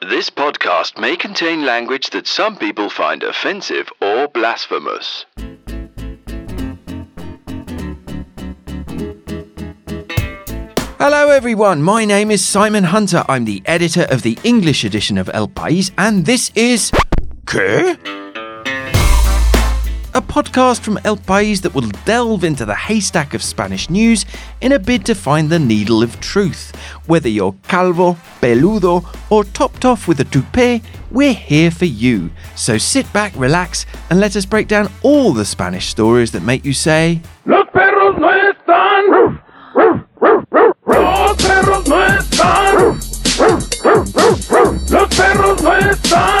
This podcast may contain language that some people find offensive or blasphemous. Hello, everyone. My name is Simon Hunter. I'm the editor of the English edition of El País, and this is. ¿Qué? Podcast from El País that will delve into the haystack of Spanish news in a bid to find the needle of truth. Whether you're calvo, peludo, or topped off with a toupee, we're here for you. So sit back, relax, and let us break down all the Spanish stories that make you say. Los perros no están. Los perros no están. Los perros no están.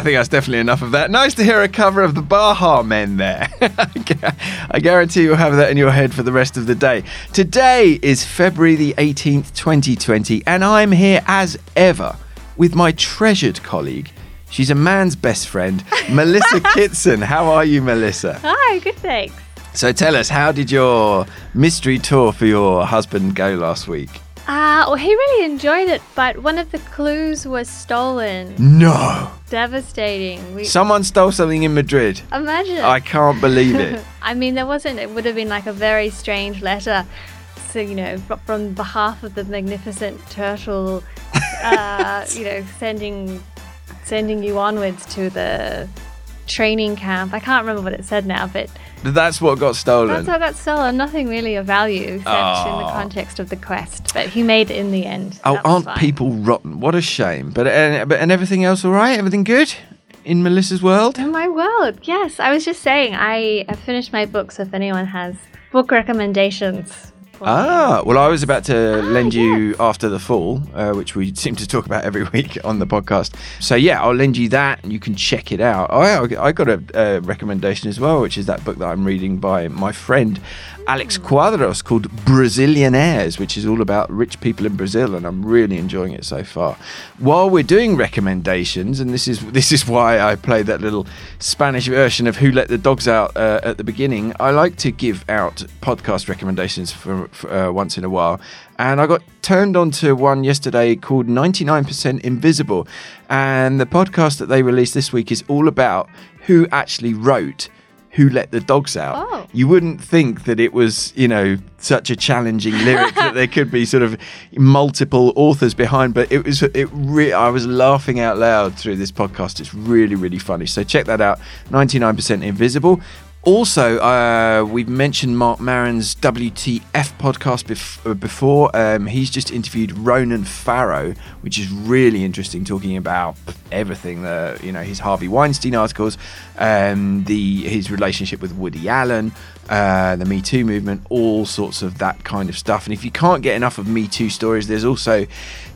I think that's definitely enough of that. Nice to hear a cover of the Baha Men there. I guarantee you'll have that in your head for the rest of the day. Today is February the 18th, 2020, and I'm here as ever with my treasured colleague. She's a man's best friend, Melissa Kitson. How are you, Melissa? Hi, good thanks. So tell us, how did your mystery tour for your husband go last week? Uh, well, he really enjoyed it, but one of the clues was stolen. No! Devastating. We Someone stole something in Madrid. imagine. I can't believe it. I mean, there wasn't. It would have been like a very strange letter. So you know, fr- from behalf of the magnificent turtle, uh, you know, sending sending you onwards to the training camp. I can't remember what it said now, but That's what got stolen. that's it got stolen. Nothing really of value except in the context of the quest. But he made it in the end. Oh, aren't fine. people rotten? What a shame. But and, but and everything else all right? Everything good in Melissa's world? In my world, yes. I was just saying, I have finished my book, so if anyone has book recommendations. Ah, well, I was about to Ah, lend you. After the Fall, uh, which we seem to talk about every week on the podcast. So, yeah, I'll lend you that and you can check it out. I, I got a, a recommendation as well, which is that book that I'm reading by my friend Alex. Cuadros called Brazillionaires, which is all about rich people in Brazil, and I'm really enjoying it so far. While we're doing recommendations, and this is this is why I played that little Spanish version of Who Let the Dogs Out uh, at the beginning, I like to give out podcast recommendations for, for uh, once in a while. And I got turned on to one yesterday called 99% Invisible. And the podcast that they released this week is all about who actually wrote Who Let the Dogs Out. Oh. You wouldn't think that it was, you know, such a challenging lyric that there could be sort of multiple authors behind, but it was it re- I was laughing out loud through this podcast. It's really really funny. So check that out. 99% Invisible. Also, uh, we've mentioned Marc Maron's WTF podcast bef- uh, before. Um, he's just interviewed Ronan Farrow, which is really interesting, talking about everything. The you know his Harvey Weinstein articles, um, the his relationship with Woody Allen, uh, the Me Too movement, all sorts of that kind of stuff. And if you can't get enough of Me Too stories, there's also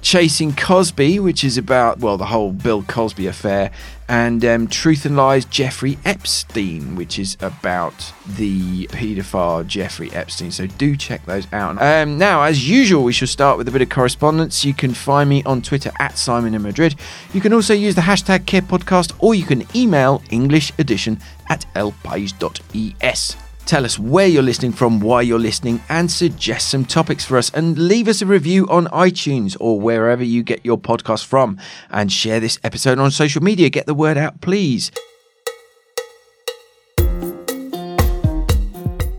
Chasing Cosby, which is about well the whole Bill Cosby affair, and um, Truth and Lies Jeffrey Epstein, which is about the paedophile Jeffrey Epstein. So do check those out. Um, now, as usual, we shall start with a bit of correspondence. You can find me on Twitter at Simon in Madrid. You can also use the hashtag Care Podcast, or you can email englishedition at elpais.es. Tell us where you're listening from, why you're listening, and suggest some topics for us. And leave us a review on iTunes or wherever you get your podcast from. And share this episode on social media. Get the word out, please.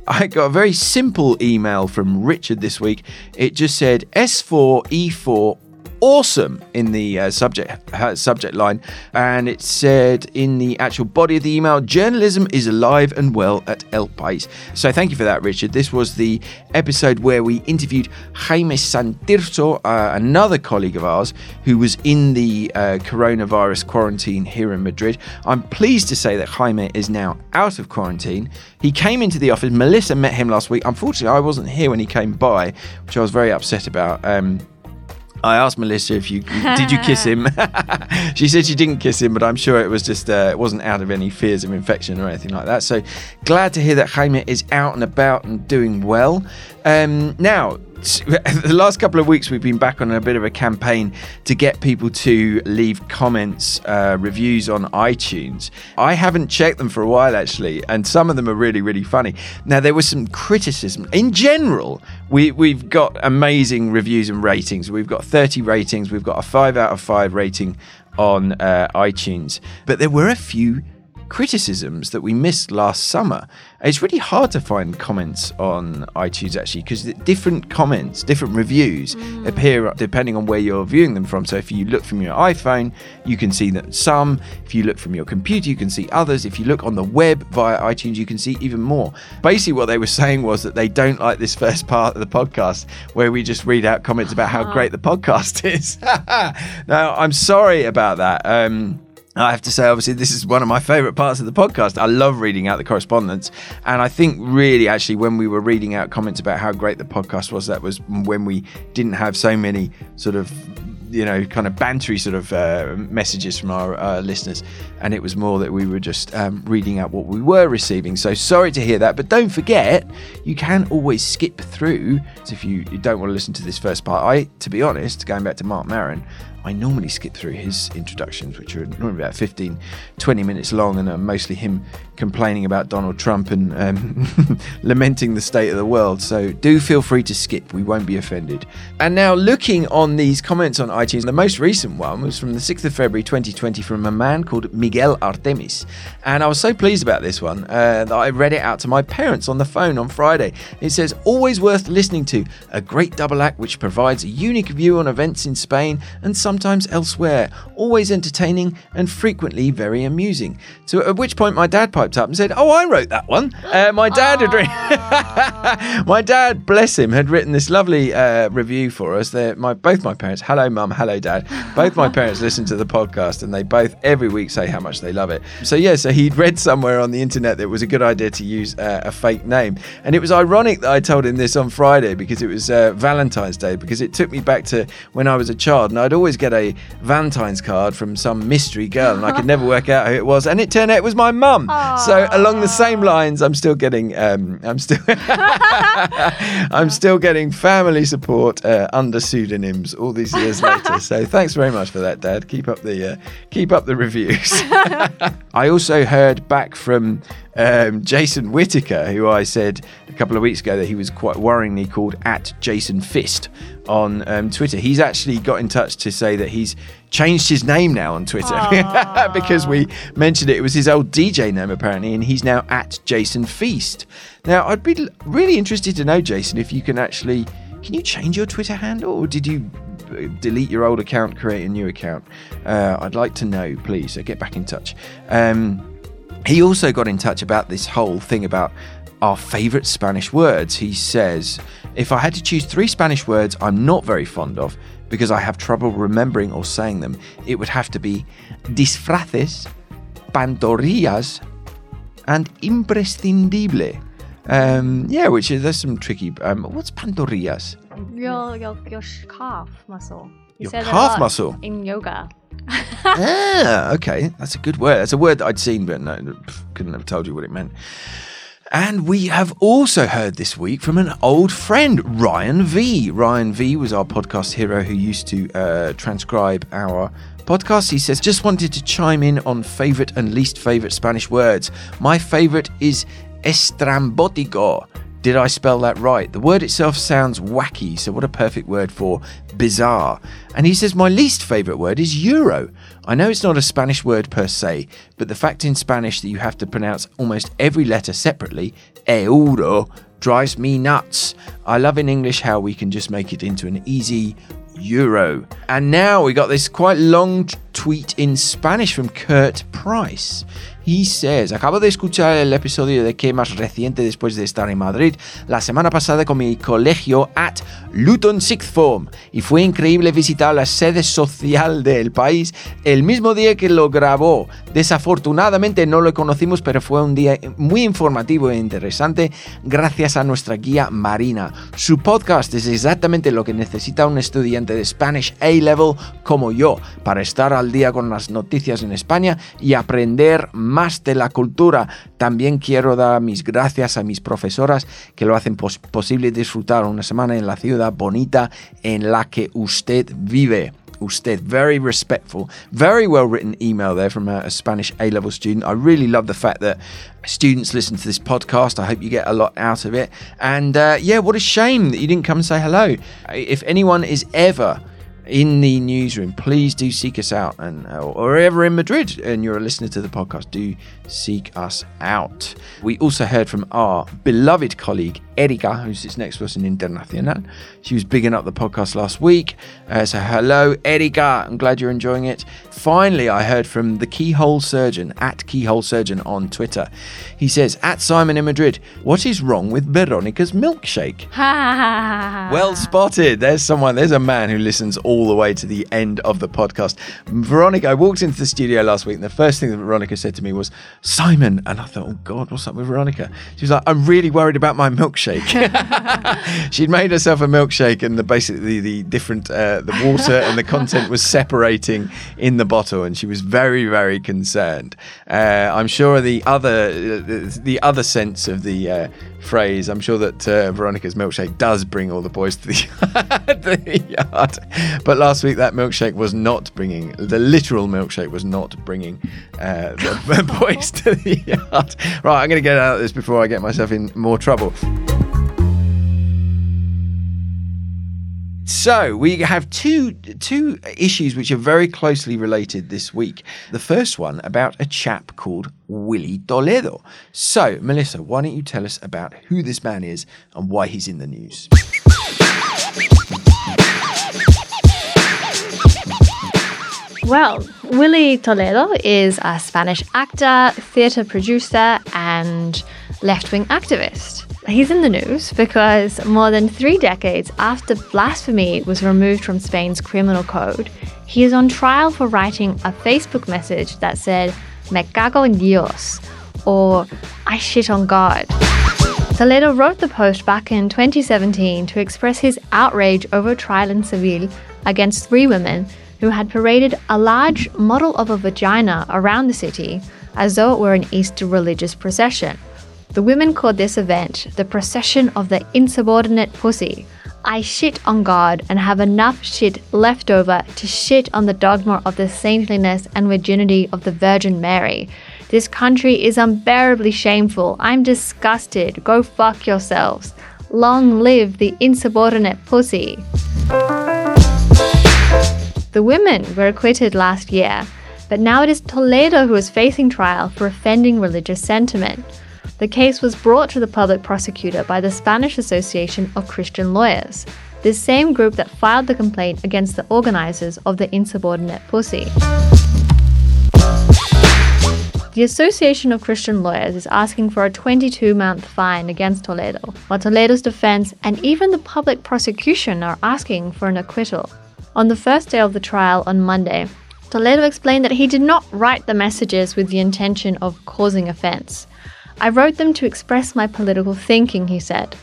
I got a very simple email from Richard this week. It just said S4E4 awesome in the uh, subject uh, subject line and it said in the actual body of the email journalism is alive and well at El País. So thank you for that Richard. This was the episode where we interviewed Jaime Santirso, uh, another colleague of ours who was in the uh, coronavirus quarantine here in Madrid. I'm pleased to say that Jaime is now out of quarantine. He came into the office. Melissa met him last week. Unfortunately, I wasn't here when he came by, which I was very upset about. Um, I asked Melissa if you did you kiss him. she said she didn't kiss him, but I'm sure it was just uh, it wasn't out of any fears of infection or anything like that. So glad to hear that Jaime is out and about and doing well. Um, now the last couple of weeks we've been back on a bit of a campaign to get people to leave comments, uh, reviews on iTunes. I haven't checked them for a while actually, and some of them are really, really funny. Now there was some criticism in general. We we've got amazing reviews and ratings. We've got 30 ratings. We've got a five out of five rating on uh, iTunes, but there were a few criticisms that we missed last summer. It's really hard to find comments on iTunes actually because different comments, different reviews appear depending on where you're viewing them from. So if you look from your iPhone, you can see that some. If you look from your computer, you can see others. If you look on the web via iTunes, you can see even more. Basically, what they were saying was that they don't like this first part of the podcast where we just read out comments about how great the podcast is. now, I'm sorry about that. Um, I have to say, obviously, this is one of my favourite parts of the podcast. I love reading out the correspondence. And I think, really, actually, when we were reading out comments about how great the podcast was, that was when we didn't have so many sort of, you know, kind of bantery sort of uh, messages from our uh, listeners. And it was more that we were just um, reading out what we were receiving. So sorry to hear that. But don't forget, you can always skip through. So if you, you don't want to listen to this first part, I, to be honest, going back to Marc Maron, I normally skip through his introductions, which are normally about 15, 20 minutes long, and are mostly him complaining about Donald Trump and um, lamenting the state of the world. So do feel free to skip, we won't be offended. And now, looking on these comments on iTunes, the most recent one was from the 6th of February 2020 from a man called Miguel Artemis. And I was so pleased about this one uh, that I read it out to my parents on the phone on Friday. It says, Always worth listening to, a great double act which provides a unique view on events in Spain and sometimes elsewhere, always entertaining and frequently very amusing. So, at which point my dad piped up and said, Oh, I wrote that one. Uh, my dad had written, my dad, bless him, had written this lovely uh, review for us. They're my both my parents, hello mum, hello dad. Both my parents listen to the podcast and they both every week say how much they love it. So yeah, so he'd read somewhere on the internet that it was a good idea to use uh, a fake name, and it was ironic that I told him this on Friday because it was uh, Valentine's Day because it took me back to when I was a child and I'd always get a Valentine's card from some mystery girl and I could never work out who it was, and it turned out it was my mum. So along the same lines, I'm still getting um, I'm still I'm still getting family support uh, under pseudonyms all these years later. So thanks very much for that, Dad. Keep up the uh, keep up the reviews. I also heard back from um, Jason Whitaker, who I said a couple of weeks ago that he was quite worryingly called at Jason Fist on um, Twitter. He's actually got in touch to say that he's changed his name now on Twitter because we mentioned it. It was his old DJ name apparently, and he's now at Jason Feast. Now, I'd be really interested to know, Jason, if you can actually can you change your Twitter handle, or did you uh, delete your old account, create a new account? Uh, I'd like to know, please. So get back in touch. Um, he also got in touch about this whole thing about our favorite Spanish words. He says, If I had to choose three Spanish words I'm not very fond of because I have trouble remembering or saying them, it would have to be disfraces, pantorrillas, and imprescindible. Um, yeah, which is there's some tricky. Um, what's pantorrillas? Your your your calf muscle. You Your say that a calf muscle? in yoga. ah, okay, that's a good word. That's a word that I'd seen, but no, couldn't have told you what it meant. And we have also heard this week from an old friend, Ryan V. Ryan V was our podcast hero who used to uh, transcribe our podcast. He says, just wanted to chime in on favorite and least favorite Spanish words. My favorite is estrambótico. Did I spell that right? The word itself sounds wacky, so what a perfect word for bizarre. And he says, My least favourite word is euro. I know it's not a Spanish word per se, but the fact in Spanish that you have to pronounce almost every letter separately, euro, drives me nuts. I love in English how we can just make it into an easy euro. And now we got this quite long tweet in Spanish from Kurt Price. He says, acabo de escuchar el episodio de qué más reciente después de estar en Madrid la semana pasada con mi colegio at Luton Sixth Form y fue increíble visitar la sede social del país el mismo día que lo grabó. Desafortunadamente no lo conocimos, pero fue un día muy informativo e interesante gracias a nuestra guía Marina. Su podcast es exactamente lo que necesita un estudiante de Spanish A-Level como yo para estar al día con las noticias en España y aprender más más de la cultura. También quiero dar mis gracias a mis profesoras que lo hacen pos- posible disfrutar una semana en la ciudad bonita en la que usted vive. Usted, very respectful, very well written email there from a, a Spanish A level student. I really love the fact that students listen to this podcast. I hope you get a lot out of it. And uh, yeah, what a shame that you didn't come and say hello. If anyone is ever in the newsroom, please do seek us out. And uh, or ever in Madrid and you're a listener to the podcast, do seek us out. We also heard from our beloved colleague Erika, who sits next to us in Internacional. She was bigging up the podcast last week. Uh, so hello, Erika. I'm glad you're enjoying it. Finally, I heard from the Keyhole Surgeon at Keyhole Surgeon on Twitter. He says, at Simon in Madrid, what is wrong with Veronica's milkshake? Well spotted. There's someone, there's a man who listens all the way to the end of the podcast. Veronica, I walked into the studio last week and the first thing that Veronica said to me was, Simon. And I thought, oh God, what's up with Veronica? She was like, I'm really worried about my milkshake. She'd made herself a milkshake and the basically the different, uh, the water and the content was separating in the bottle and she was very, very concerned. Uh, I'm sure the other, uh, the other sense of the uh, phrase, I'm sure that uh, Veronica's milkshake does bring all the boys to the, the yard. But last week, that milkshake was not bringing, the literal milkshake was not bringing uh, the, boys to the yard. Right, I'm going to get out of this before I get myself in more trouble. So we have two two issues which are very closely related this week. The first one about a chap called Willy Toledo. So, Melissa, why don't you tell us about who this man is and why he's in the news? Well, Willy Toledo is a Spanish actor, theatre producer, and left wing activist. He's in the news because more than three decades after blasphemy was removed from Spain's criminal code, he is on trial for writing a Facebook message that said, Me cago en Dios, or I shit on God. Toledo wrote the post back in 2017 to express his outrage over a trial in Seville against three women who had paraded a large model of a vagina around the city as though it were an Easter religious procession. The women called this event the Procession of the Insubordinate Pussy. I shit on God and have enough shit left over to shit on the dogma of the saintliness and virginity of the Virgin Mary. This country is unbearably shameful. I'm disgusted. Go fuck yourselves. Long live the insubordinate pussy. The women were acquitted last year, but now it is Toledo who is facing trial for offending religious sentiment. The case was brought to the public prosecutor by the Spanish Association of Christian Lawyers, the same group that filed the complaint against the organizers of the insubordinate pussy. The Association of Christian Lawyers is asking for a 22 month fine against Toledo, while Toledo's defense and even the public prosecution are asking for an acquittal. On the first day of the trial on Monday, Toledo explained that he did not write the messages with the intention of causing offense. I wrote them to express my political thinking, he said.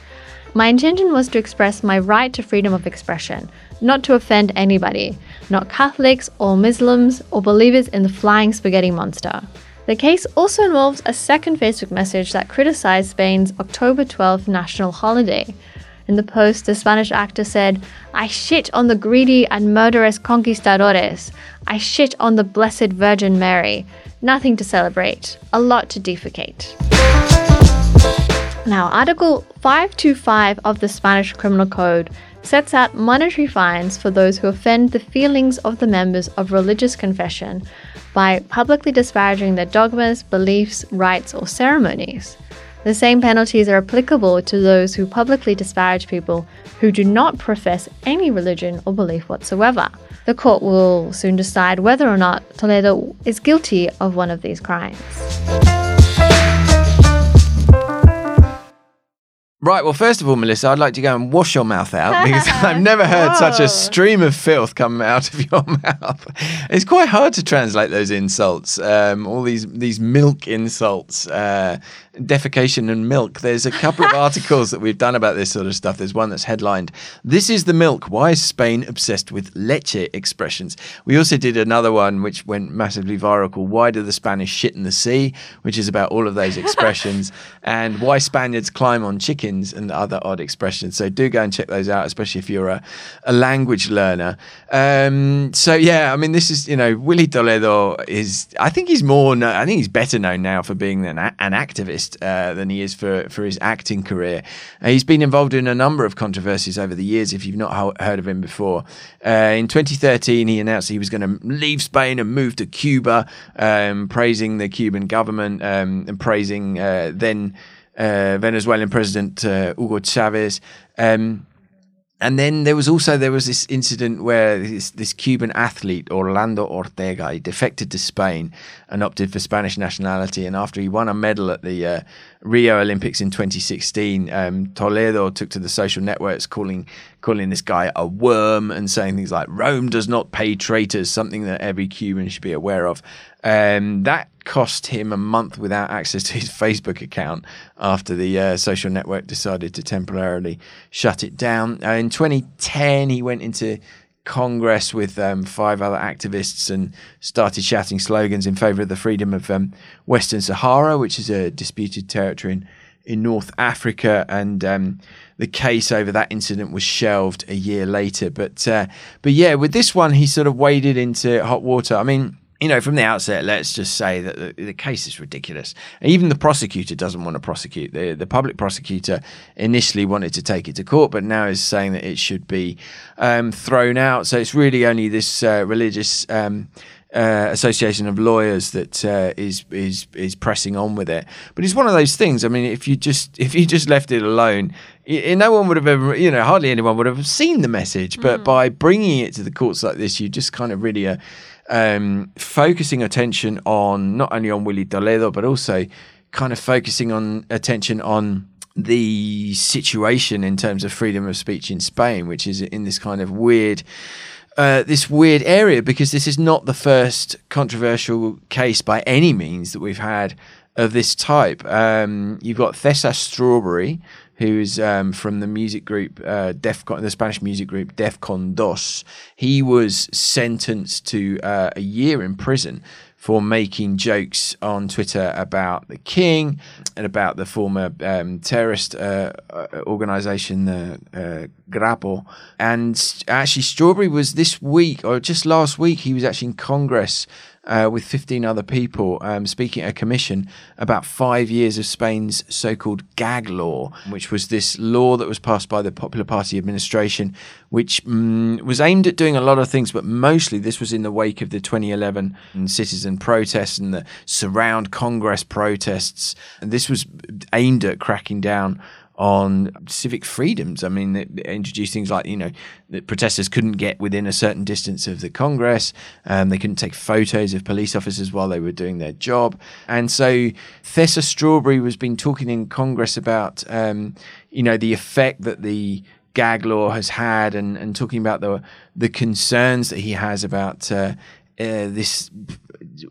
My intention was to express my right to freedom of expression, not to offend anybody, not Catholics or Muslims or believers in the flying spaghetti monster. The case also involves a second Facebook message that criticized Spain's October 12th national holiday. In the post, the Spanish actor said, I shit on the greedy and murderous conquistadores. I shit on the Blessed Virgin Mary. Nothing to celebrate, a lot to defecate. Now, Article 525 of the Spanish Criminal Code sets out monetary fines for those who offend the feelings of the members of religious confession by publicly disparaging their dogmas, beliefs, rites, or ceremonies. The same penalties are applicable to those who publicly disparage people who do not profess any religion or belief whatsoever. The court will soon decide whether or not Toledo is guilty of one of these crimes. Right, well, first of all, Melissa, I'd like to go and wash your mouth out because I've never heard such a stream of filth come out of your mouth. It's quite hard to translate those insults, um, all these these milk insults. Uh, defecation and milk. There's a couple of articles that we've done about this sort of stuff. There's one that's headlined, This is the milk. Why is Spain obsessed with leche expressions? We also did another one which went massively viral called Why Do the Spanish Shit in the Sea? which is about all of those expressions and why Spaniards climb on chickens and other odd expressions. So do go and check those out, especially if you're a, a language learner. Um, so yeah, I mean, this is, you know, Willy Toledo is, I think he's more, I think he's better known now for being an, an activist uh, than he is for, for his acting career. Uh, he's been involved in a number of controversies over the years, if you've not ho- heard of him before. Uh, in 2013, he announced he was going to leave Spain and move to Cuba, um, praising the Cuban government um, and praising uh, then uh, Venezuelan President Hugo Chavez. Um, and then there was also there was this incident where this, this Cuban athlete Orlando Ortega he defected to Spain and opted for Spanish nationality. And after he won a medal at the uh, Rio Olympics in 2016, um, Toledo took to the social networks calling calling this guy a worm and saying things like "Rome does not pay traitors," something that every Cuban should be aware of. Um, that cost him a month without access to his Facebook account after the uh, social network decided to temporarily shut it down. Uh, in 2010, he went into Congress with um, five other activists and started shouting slogans in favor of the freedom of um, Western Sahara, which is a disputed territory in, in North Africa. And um, the case over that incident was shelved a year later. But uh, but yeah, with this one, he sort of waded into hot water. I mean you know, from the outset, let's just say that the, the, case is ridiculous. Even the prosecutor doesn't want to prosecute. The, the public prosecutor initially wanted to take it to court, but now is saying that it should be um, thrown out. So it's really only this uh, religious um, uh, association of lawyers that uh, is is is pressing on with it. But it's one of those things. I mean, if you just if you just left it alone, y- no one would have ever, you know, hardly anyone would have seen the message. But by bringing it to the courts like this, you just kind of really are um, focusing attention on not only on Willy Toledo, but also kind of focusing on attention on the situation in terms of freedom of speech in Spain, which is in this kind of weird. Uh, this weird area because this is not the first controversial case by any means that we've had of this type. Um, you've got Cesar Strawberry, who's um, from the music group uh, Def Con, the Spanish music group Def Con Dos. He was sentenced to uh, a year in prison for making jokes on Twitter about the king and about the former um, terrorist uh, uh, organization, the uh, Grapo. And actually, Strawberry was this week, or just last week, he was actually in Congress uh, with 15 other people um, speaking at a commission about five years of Spain's so called gag law, which was this law that was passed by the Popular Party administration, which mm, was aimed at doing a lot of things, but mostly this was in the wake of the 2011 citizen protests and the surround Congress protests. And this was aimed at cracking down on civic freedoms. I mean, it introduced things like, you know, that protesters couldn't get within a certain distance of the Congress, um, they couldn't take photos of police officers while they were doing their job. And so Cesar Strawberry was been talking in Congress about, um, you know, the effect that the gag law has had and, and talking about the, the concerns that he has about uh, uh, this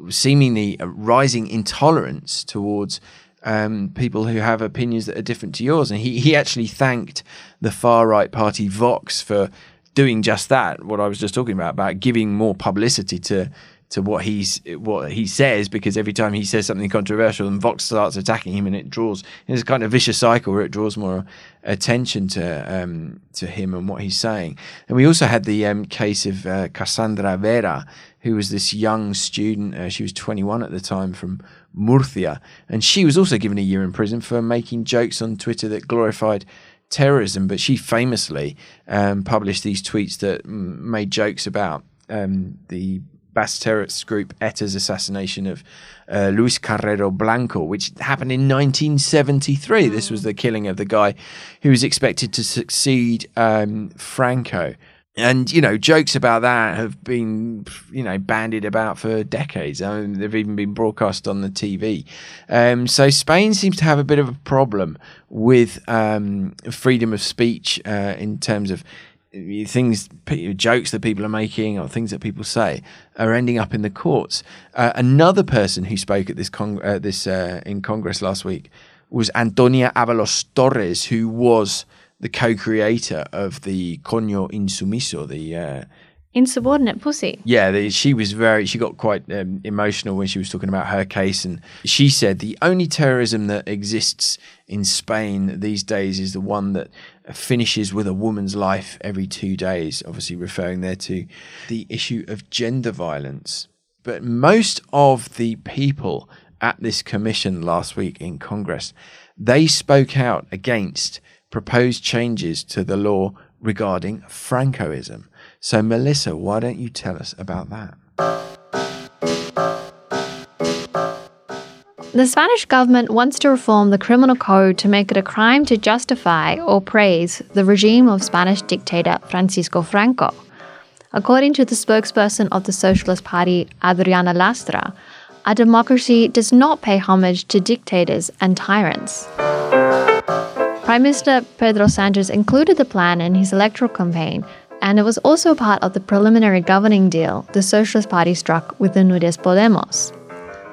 seemingly rising intolerance towards um, people who have opinions that are different to yours. And he, he actually thanked the far right party Vox for doing just that. What I was just talking about, about giving more publicity to to what he's what he says, because every time he says something controversial, and Vox starts attacking him, and it draws it's a kind of vicious cycle where it draws more attention to um, to him and what he's saying. And we also had the um, case of uh, Cassandra Vera, who was this young student. Uh, she was 21 at the time from Murcia, and she was also given a year in prison for making jokes on Twitter that glorified terrorism. But she famously um, published these tweets that mm, made jokes about um, the Basque terrorist group ETA's assassination of uh, Luis Carrero Blanco, which happened in 1973. This was the killing of the guy who was expected to succeed um, Franco. And, you know, jokes about that have been, you know, bandied about for decades. I mean, they've even been broadcast on the TV. Um, so Spain seems to have a bit of a problem with um, freedom of speech uh, in terms of things, jokes that people are making or things that people say are ending up in the courts. Uh, another person who spoke at this con- uh, this uh, in Congress last week was Antonia Avalos Torres, who was the co-creator of the Coño Insumiso, the uh, Insubordinate pussy. yeah, the, she was very. She got quite um, emotional when she was talking about her case, and she said the only terrorism that exists in Spain these days is the one that finishes with a woman's life every two days. Obviously, referring there to the issue of gender violence. But most of the people at this commission last week in Congress, they spoke out against proposed changes to the law regarding Francoism. So, Melissa, why don't you tell us about that? The Spanish government wants to reform the criminal code to make it a crime to justify or praise the regime of Spanish dictator Francisco Franco. According to the spokesperson of the Socialist Party, Adriana Lastra, a democracy does not pay homage to dictators and tyrants. Prime Minister Pedro Sanchez included the plan in his electoral campaign, and it was also part of the preliminary governing deal the Socialist Party struck with the Unidas Podemos.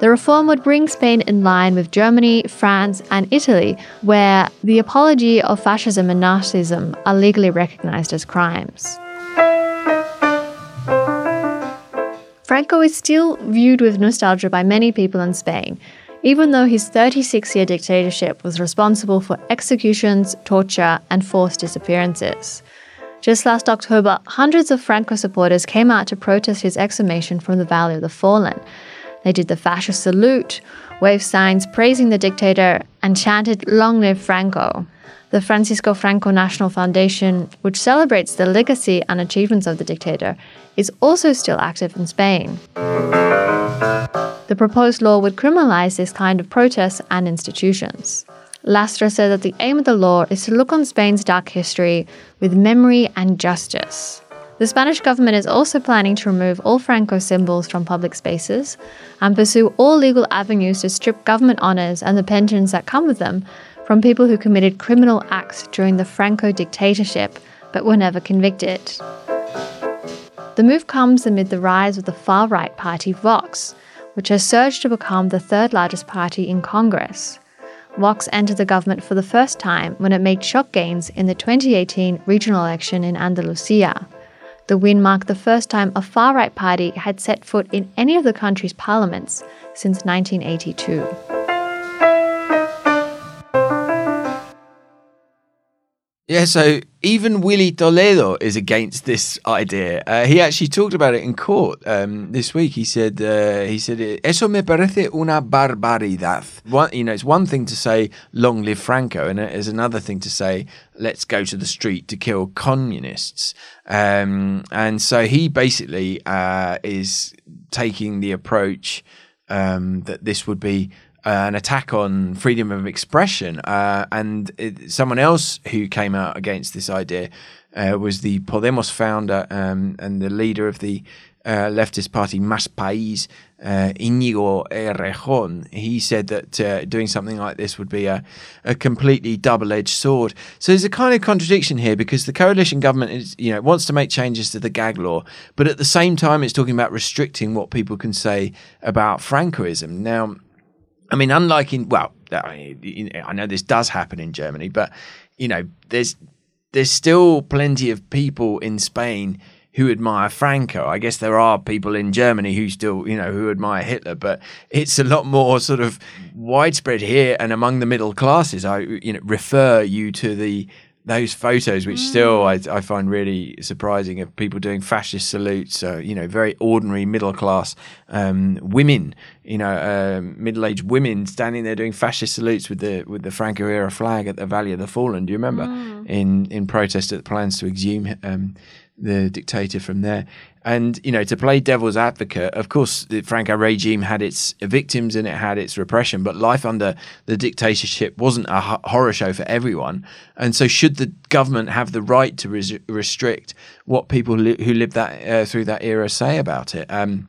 The reform would bring Spain in line with Germany, France, and Italy, where the apology of fascism and Nazism are legally recognized as crimes. Franco is still viewed with nostalgia by many people in Spain, even though his 36 year dictatorship was responsible for executions, torture, and forced disappearances. Just last October, hundreds of Franco supporters came out to protest his exhumation from the Valley of the Fallen. They did the fascist salute, waved signs praising the dictator, and chanted, Long live Franco. The Francisco Franco National Foundation, which celebrates the legacy and achievements of the dictator, is also still active in Spain. The proposed law would criminalize this kind of protests and institutions. Lastra said that the aim of the law is to look on Spain's dark history with memory and justice. The Spanish government is also planning to remove all Franco symbols from public spaces and pursue all legal avenues to strip government honours and the pensions that come with them from people who committed criminal acts during the Franco dictatorship but were never convicted. The move comes amid the rise of the far right party Vox, which has surged to become the third largest party in Congress. Vox entered the government for the first time when it made shock gains in the 2018 regional election in Andalusia. The win marked the first time a far right party had set foot in any of the country's parliaments since 1982. Yeah, so even Willy Toledo is against this idea. Uh, he actually talked about it in court um, this week. He said, uh, "He said eso me parece una barbaridad." One, you know, it's one thing to say "Long live Franco," and it is another thing to say "Let's go to the street to kill communists." Um, and so he basically uh, is taking the approach um, that this would be an attack on freedom of expression. Uh, and it, someone else who came out against this idea uh, was the Podemos founder um, and the leader of the uh, leftist party Más País, uh, Inigo Errejón. He said that uh, doing something like this would be a, a completely double-edged sword. So there's a kind of contradiction here because the coalition government is, you know, wants to make changes to the gag law, but at the same time it's talking about restricting what people can say about Francoism. Now, I mean, unlike in well, I know this does happen in Germany, but you know, there's there's still plenty of people in Spain who admire Franco. I guess there are people in Germany who still, you know, who admire Hitler, but it's a lot more sort of widespread here and among the middle classes. I, you know, refer you to the those photos, which still I, I find really surprising, of people doing fascist salutes. So you know, very ordinary middle class um, women, you know, um, middle aged women standing there doing fascist salutes with the with the Franco era flag at the Valley of the Fallen. Do you remember in in protest at the plans to exhume um, the dictator from there? And you know, to play devil's advocate, of course, the Franco regime had its victims and it had its repression, but life under the dictatorship wasn't a horror show for everyone. And so, should the government have the right to res- restrict what people li- who lived that uh, through that era say about it? Um,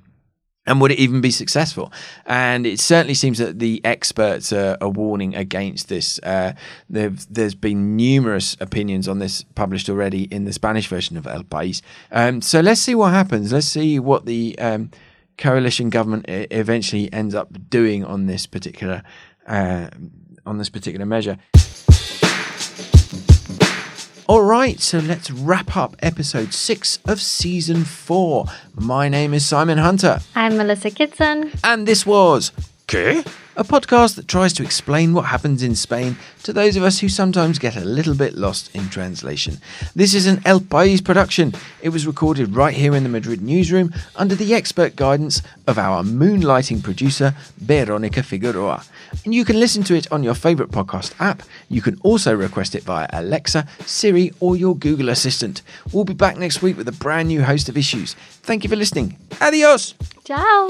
and would it even be successful? And it certainly seems that the experts are, are warning against this. Uh, there's, been numerous opinions on this published already in the Spanish version of El País. Um, so let's see what happens. Let's see what the um, coalition government eventually ends up doing on this particular uh, on this particular measure. All right, so let's wrap up episode six of season four. My name is Simon Hunter, I'm Melissa Kitson. and this was ¿Qué? A podcast that tries to explain what happens in Spain to those of us who sometimes get a little bit lost in translation. This is an El País production. It was recorded right here in the Madrid newsroom under the expert guidance of our moonlighting producer, Veronica Figueroa. And you can listen to it on your favourite podcast app. You can also request it via Alexa, Siri, or your Google Assistant. We'll be back next week with a brand new host of issues. Thank you for listening. Adios! Ciao.